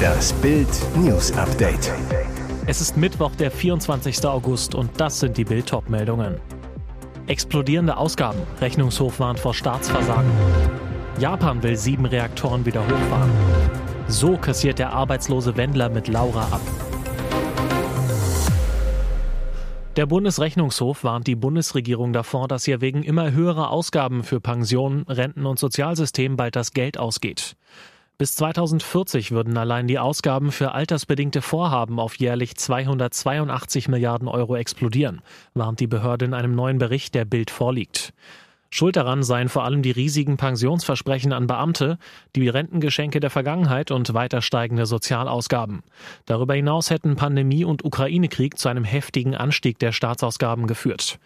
Das Bild News Update. Es ist Mittwoch, der 24. August und das sind die Bild meldungen Explodierende Ausgaben. Rechnungshof warnt vor Staatsversagen. Japan will sieben Reaktoren wieder hochfahren. So kassiert der arbeitslose Wendler mit Laura ab. Der Bundesrechnungshof warnt die Bundesregierung davor, dass ihr wegen immer höherer Ausgaben für Pensionen, Renten und Sozialsystem bald das Geld ausgeht. Bis 2040 würden allein die Ausgaben für altersbedingte Vorhaben auf jährlich 282 Milliarden Euro explodieren, warnt die Behörde in einem neuen Bericht, der Bild vorliegt. Schuld daran seien vor allem die riesigen Pensionsversprechen an Beamte, die Rentengeschenke der Vergangenheit und weiter steigende Sozialausgaben. Darüber hinaus hätten Pandemie und Ukraine-Krieg zu einem heftigen Anstieg der Staatsausgaben geführt.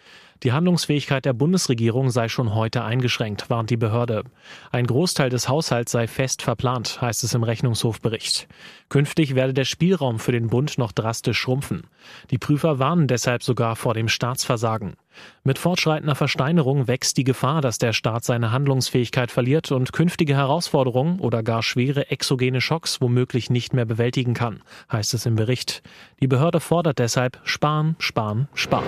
Die Handlungsfähigkeit der Bundesregierung sei schon heute eingeschränkt, warnt die Behörde. Ein Großteil des Haushalts sei fest verplant, heißt es im Rechnungshofbericht. Künftig werde der Spielraum für den Bund noch drastisch schrumpfen. Die Prüfer warnen deshalb sogar vor dem Staatsversagen. Mit fortschreitender Versteinerung wächst die Gefahr, dass der Staat seine Handlungsfähigkeit verliert und künftige Herausforderungen oder gar schwere exogene Schocks womöglich nicht mehr bewältigen kann, heißt es im Bericht. Die Behörde fordert deshalb sparen, sparen, sparen.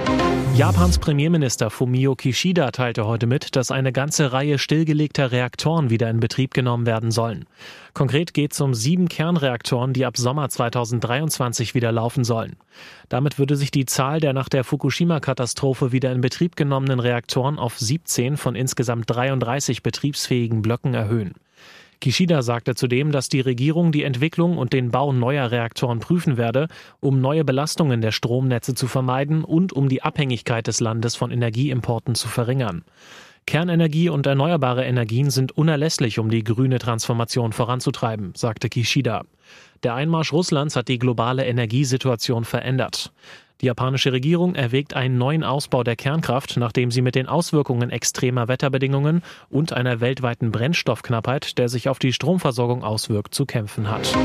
Japans Premierminister Fumio Kishida teilte heute mit, dass eine ganze Reihe stillgelegter Reaktoren wieder in Betrieb genommen werden sollen. Konkret geht es um sieben Kernreaktoren, die ab Sommer 2023 wieder laufen sollen. Damit würde sich die Zahl der nach der Fukushima-Katastrophe wieder in Betrieb genommenen Reaktoren auf 17 von insgesamt 33 betriebsfähigen Blöcken erhöhen. Kishida sagte zudem, dass die Regierung die Entwicklung und den Bau neuer Reaktoren prüfen werde, um neue Belastungen der Stromnetze zu vermeiden und um die Abhängigkeit des Landes von Energieimporten zu verringern. Kernenergie und erneuerbare Energien sind unerlässlich, um die grüne Transformation voranzutreiben, sagte Kishida. Der Einmarsch Russlands hat die globale Energiesituation verändert. Die japanische Regierung erwägt einen neuen Ausbau der Kernkraft, nachdem sie mit den Auswirkungen extremer Wetterbedingungen und einer weltweiten Brennstoffknappheit, der sich auf die Stromversorgung auswirkt, zu kämpfen hat.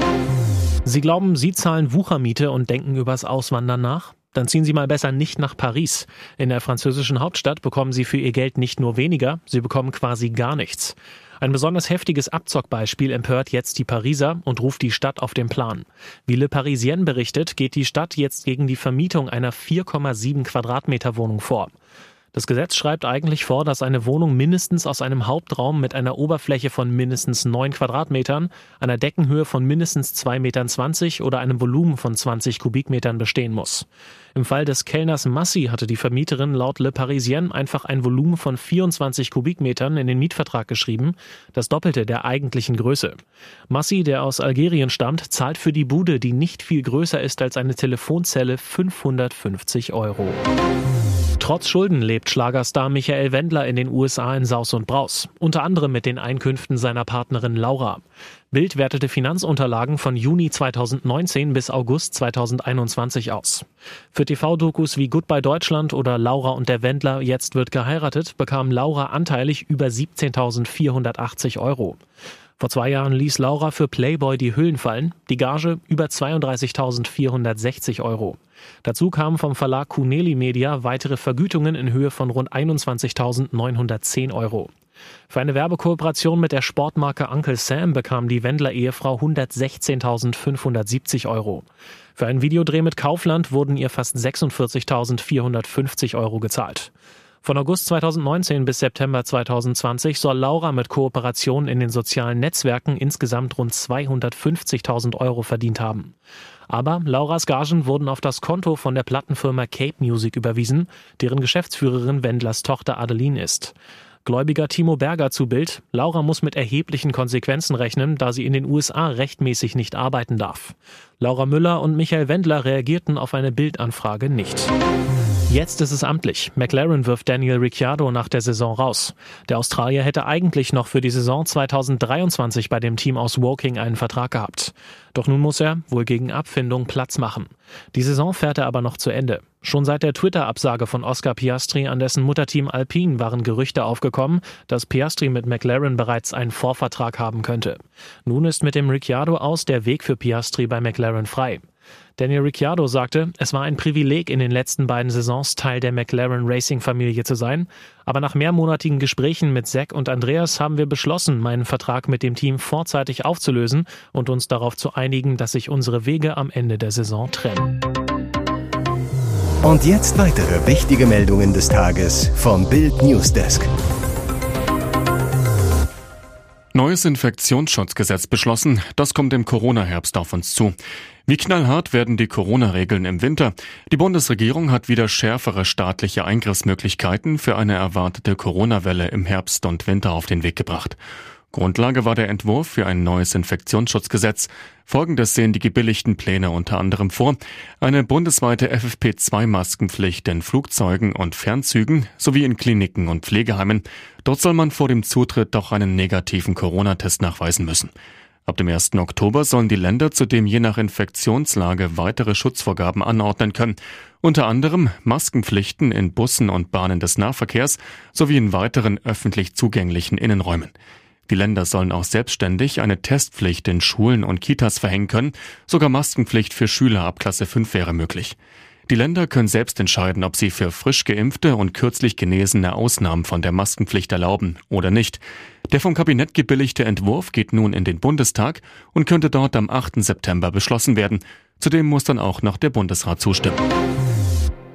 Sie glauben, Sie zahlen Wuchermiete und denken übers Auswandern nach? Dann ziehen Sie mal besser nicht nach Paris. In der französischen Hauptstadt bekommen Sie für Ihr Geld nicht nur weniger, Sie bekommen quasi gar nichts. Ein besonders heftiges Abzockbeispiel empört jetzt die Pariser und ruft die Stadt auf den Plan. Wie Le Parisien berichtet, geht die Stadt jetzt gegen die Vermietung einer 4,7 Quadratmeter Wohnung vor. Das Gesetz schreibt eigentlich vor, dass eine Wohnung mindestens aus einem Hauptraum mit einer Oberfläche von mindestens 9 Quadratmetern, einer Deckenhöhe von mindestens 2,20 Metern oder einem Volumen von 20 Kubikmetern bestehen muss. Im Fall des Kellners Massi hatte die Vermieterin laut Le Parisien einfach ein Volumen von 24 Kubikmetern in den Mietvertrag geschrieben, das Doppelte der eigentlichen Größe. Massi, der aus Algerien stammt, zahlt für die Bude, die nicht viel größer ist als eine Telefonzelle, 550 Euro. Trotz Schulden lebt Schlagerstar Michael Wendler in den USA in Saus und Braus, unter anderem mit den Einkünften seiner Partnerin Laura. Bild wertete Finanzunterlagen von Juni 2019 bis August 2021 aus. Für TV-Dokus wie Goodbye Deutschland oder Laura und der Wendler Jetzt wird geheiratet bekam Laura anteilig über 17.480 Euro. Vor zwei Jahren ließ Laura für Playboy die Hüllen fallen, die Gage über 32.460 Euro. Dazu kamen vom Verlag Cuneli Media weitere Vergütungen in Höhe von rund 21.910 Euro. Für eine Werbekooperation mit der Sportmarke Uncle Sam bekam die Wendler-Ehefrau 116.570 Euro. Für einen Videodreh mit Kaufland wurden ihr fast 46.450 Euro gezahlt. Von August 2019 bis September 2020 soll Laura mit Kooperationen in den sozialen Netzwerken insgesamt rund 250.000 Euro verdient haben. Aber Lauras Gagen wurden auf das Konto von der Plattenfirma Cape Music überwiesen, deren Geschäftsführerin Wendlers Tochter Adeline ist. Gläubiger Timo Berger zu Bild. Laura muss mit erheblichen Konsequenzen rechnen, da sie in den USA rechtmäßig nicht arbeiten darf. Laura Müller und Michael Wendler reagierten auf eine Bildanfrage nicht. Jetzt ist es amtlich. McLaren wirft Daniel Ricciardo nach der Saison raus. Der Australier hätte eigentlich noch für die Saison 2023 bei dem Team aus Woking einen Vertrag gehabt. Doch nun muss er, wohl gegen Abfindung, Platz machen. Die Saison fährt er aber noch zu Ende. Schon seit der Twitter-Absage von Oscar Piastri an dessen Mutterteam Alpine waren Gerüchte aufgekommen, dass Piastri mit McLaren bereits einen Vorvertrag haben könnte. Nun ist mit dem Ricciardo aus der Weg für Piastri bei McLaren frei. Daniel Ricciardo sagte, es war ein Privileg, in den letzten beiden Saisons Teil der McLaren Racing-Familie zu sein. Aber nach mehrmonatigen Gesprächen mit Zack und Andreas haben wir beschlossen, meinen Vertrag mit dem Team vorzeitig aufzulösen und uns darauf zu einigen, dass sich unsere Wege am Ende der Saison trennen. Und jetzt weitere wichtige Meldungen des Tages vom Bild Newsdesk. Neues Infektionsschutzgesetz beschlossen. Das kommt im Corona-Herbst auf uns zu. Wie knallhart werden die Corona-Regeln im Winter? Die Bundesregierung hat wieder schärfere staatliche Eingriffsmöglichkeiten für eine erwartete Corona-Welle im Herbst und Winter auf den Weg gebracht. Grundlage war der Entwurf für ein neues Infektionsschutzgesetz. Folgendes sehen die gebilligten Pläne unter anderem vor. Eine bundesweite FFP2-Maskenpflicht in Flugzeugen und Fernzügen sowie in Kliniken und Pflegeheimen. Dort soll man vor dem Zutritt doch einen negativen Corona-Test nachweisen müssen. Ab dem 1. Oktober sollen die Länder zudem je nach Infektionslage weitere Schutzvorgaben anordnen können. Unter anderem Maskenpflichten in Bussen und Bahnen des Nahverkehrs sowie in weiteren öffentlich zugänglichen Innenräumen. Die Länder sollen auch selbstständig eine Testpflicht in Schulen und Kitas verhängen können. Sogar Maskenpflicht für Schüler ab Klasse 5 wäre möglich. Die Länder können selbst entscheiden, ob sie für frisch geimpfte und kürzlich Genesene Ausnahmen von der Maskenpflicht erlauben oder nicht. Der vom Kabinett gebilligte Entwurf geht nun in den Bundestag und könnte dort am 8. September beschlossen werden. Zudem muss dann auch noch der Bundesrat zustimmen.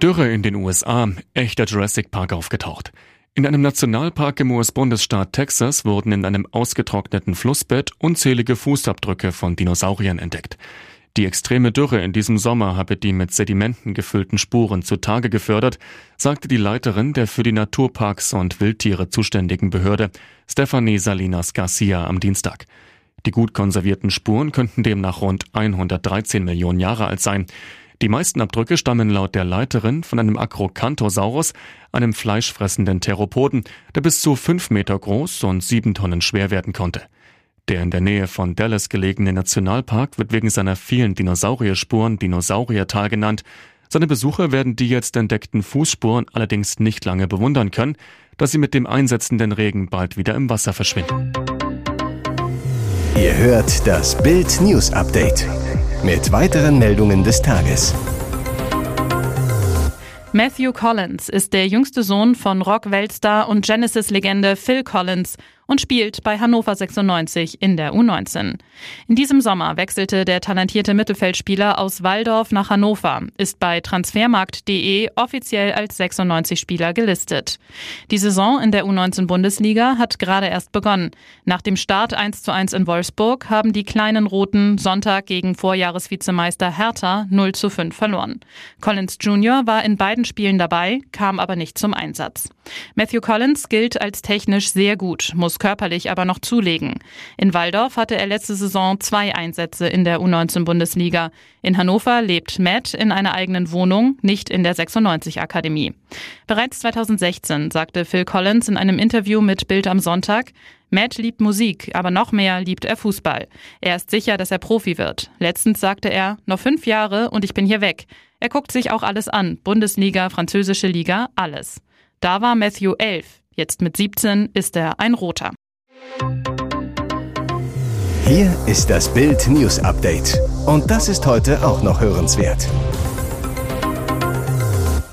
Dürre in den USA, echter Jurassic Park aufgetaucht. In einem Nationalpark im US-Bundesstaat Texas wurden in einem ausgetrockneten Flussbett unzählige Fußabdrücke von Dinosauriern entdeckt. Die extreme Dürre in diesem Sommer habe die mit Sedimenten gefüllten Spuren zutage gefördert, sagte die Leiterin der für die Naturparks und Wildtiere zuständigen Behörde, Stephanie Salinas Garcia, am Dienstag. Die gut konservierten Spuren könnten demnach rund 113 Millionen Jahre alt sein. Die meisten Abdrücke stammen laut der Leiterin von einem Acrocanthosaurus, einem fleischfressenden Theropoden, der bis zu fünf Meter groß und sieben Tonnen schwer werden konnte. Der in der Nähe von Dallas gelegene Nationalpark wird wegen seiner vielen Dinosaurierspuren Dinosauriertal genannt. Seine Besucher werden die jetzt entdeckten Fußspuren allerdings nicht lange bewundern können, da sie mit dem einsetzenden Regen bald wieder im Wasser verschwinden. Ihr hört das Bild News Update mit weiteren Meldungen des Tages. Matthew Collins ist der jüngste Sohn von Rock-Weltstar und Genesis-Legende Phil Collins und spielt bei Hannover 96 in der U19. In diesem Sommer wechselte der talentierte Mittelfeldspieler aus Waldorf nach Hannover, ist bei transfermarkt.de offiziell als 96-Spieler gelistet. Die Saison in der U19-Bundesliga hat gerade erst begonnen. Nach dem Start 1 zu 1 in Wolfsburg haben die kleinen Roten Sonntag gegen Vorjahresvizemeister Hertha 0 zu 5 verloren. Collins Jr. war in beiden Spielen dabei, kam aber nicht zum Einsatz. Matthew Collins gilt als technisch sehr gut, muss körperlich aber noch zulegen. In Waldorf hatte er letzte Saison zwei Einsätze in der U19-Bundesliga. In Hannover lebt Matt in einer eigenen Wohnung, nicht in der 96-Akademie. Bereits 2016 sagte Phil Collins in einem Interview mit Bild am Sonntag, Matt liebt Musik, aber noch mehr liebt er Fußball. Er ist sicher, dass er Profi wird. Letztens sagte er, noch fünf Jahre und ich bin hier weg. Er guckt sich auch alles an. Bundesliga, französische Liga, alles. Da war Matthew elf. Jetzt mit 17 ist er ein Roter. Hier ist das Bild News Update. Und das ist heute auch noch hörenswert.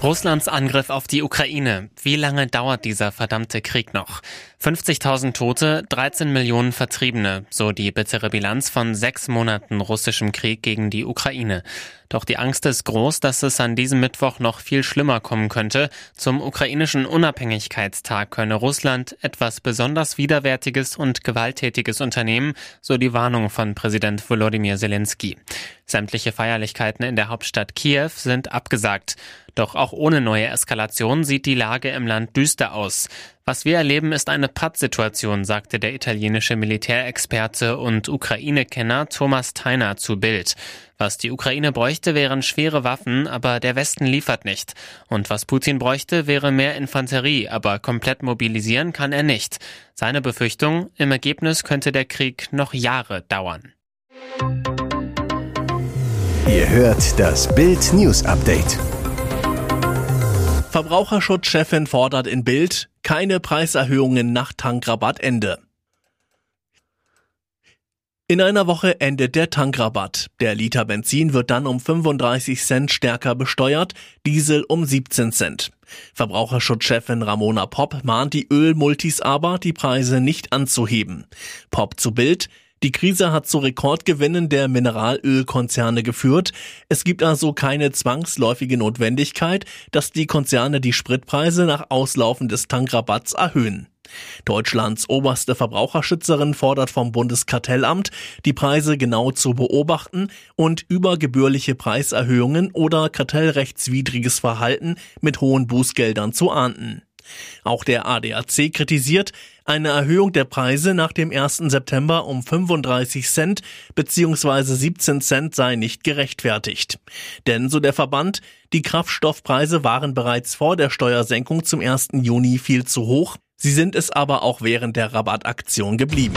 Russlands Angriff auf die Ukraine. Wie lange dauert dieser verdammte Krieg noch? 50.000 Tote, 13 Millionen Vertriebene, so die bittere Bilanz von sechs Monaten russischem Krieg gegen die Ukraine. Doch die Angst ist groß, dass es an diesem Mittwoch noch viel schlimmer kommen könnte. Zum ukrainischen Unabhängigkeitstag könne Russland etwas besonders Widerwärtiges und Gewalttätiges unternehmen, so die Warnung von Präsident Volodymyr Zelensky. Sämtliche Feierlichkeiten in der Hauptstadt Kiew sind abgesagt. Doch auch ohne neue Eskalation sieht die Lage im Land düster aus. Was wir erleben, ist eine Pattsituation, sagte der italienische Militärexperte und Ukraine-Kenner Thomas Theiner zu Bild. Was die Ukraine bräuchte, wären schwere Waffen, aber der Westen liefert nicht. Und was Putin bräuchte, wäre mehr Infanterie, aber komplett mobilisieren kann er nicht. Seine Befürchtung, im Ergebnis könnte der Krieg noch Jahre dauern. Ihr hört das Bild News Update. Verbraucherschutzchefin fordert in Bild keine Preiserhöhungen nach Tankrabattende. In einer Woche endet der Tankrabatt. Der Liter Benzin wird dann um 35 Cent stärker besteuert, Diesel um 17 Cent. Verbraucherschutzchefin Ramona Popp mahnt die Ölmultis aber, die Preise nicht anzuheben. Popp zu Bild, die Krise hat zu Rekordgewinnen der Mineralölkonzerne geführt. Es gibt also keine zwangsläufige Notwendigkeit, dass die Konzerne die Spritpreise nach Auslaufen des Tankrabatts erhöhen. Deutschlands oberste Verbraucherschützerin fordert vom Bundeskartellamt, die Preise genau zu beobachten und übergebührliche Preiserhöhungen oder kartellrechtswidriges Verhalten mit hohen Bußgeldern zu ahnden. Auch der ADAC kritisiert, eine Erhöhung der Preise nach dem 1. September um 35 Cent bzw. 17 Cent sei nicht gerechtfertigt. Denn, so der Verband, die Kraftstoffpreise waren bereits vor der Steuersenkung zum 1. Juni viel zu hoch, Sie sind es aber auch während der Rabattaktion geblieben.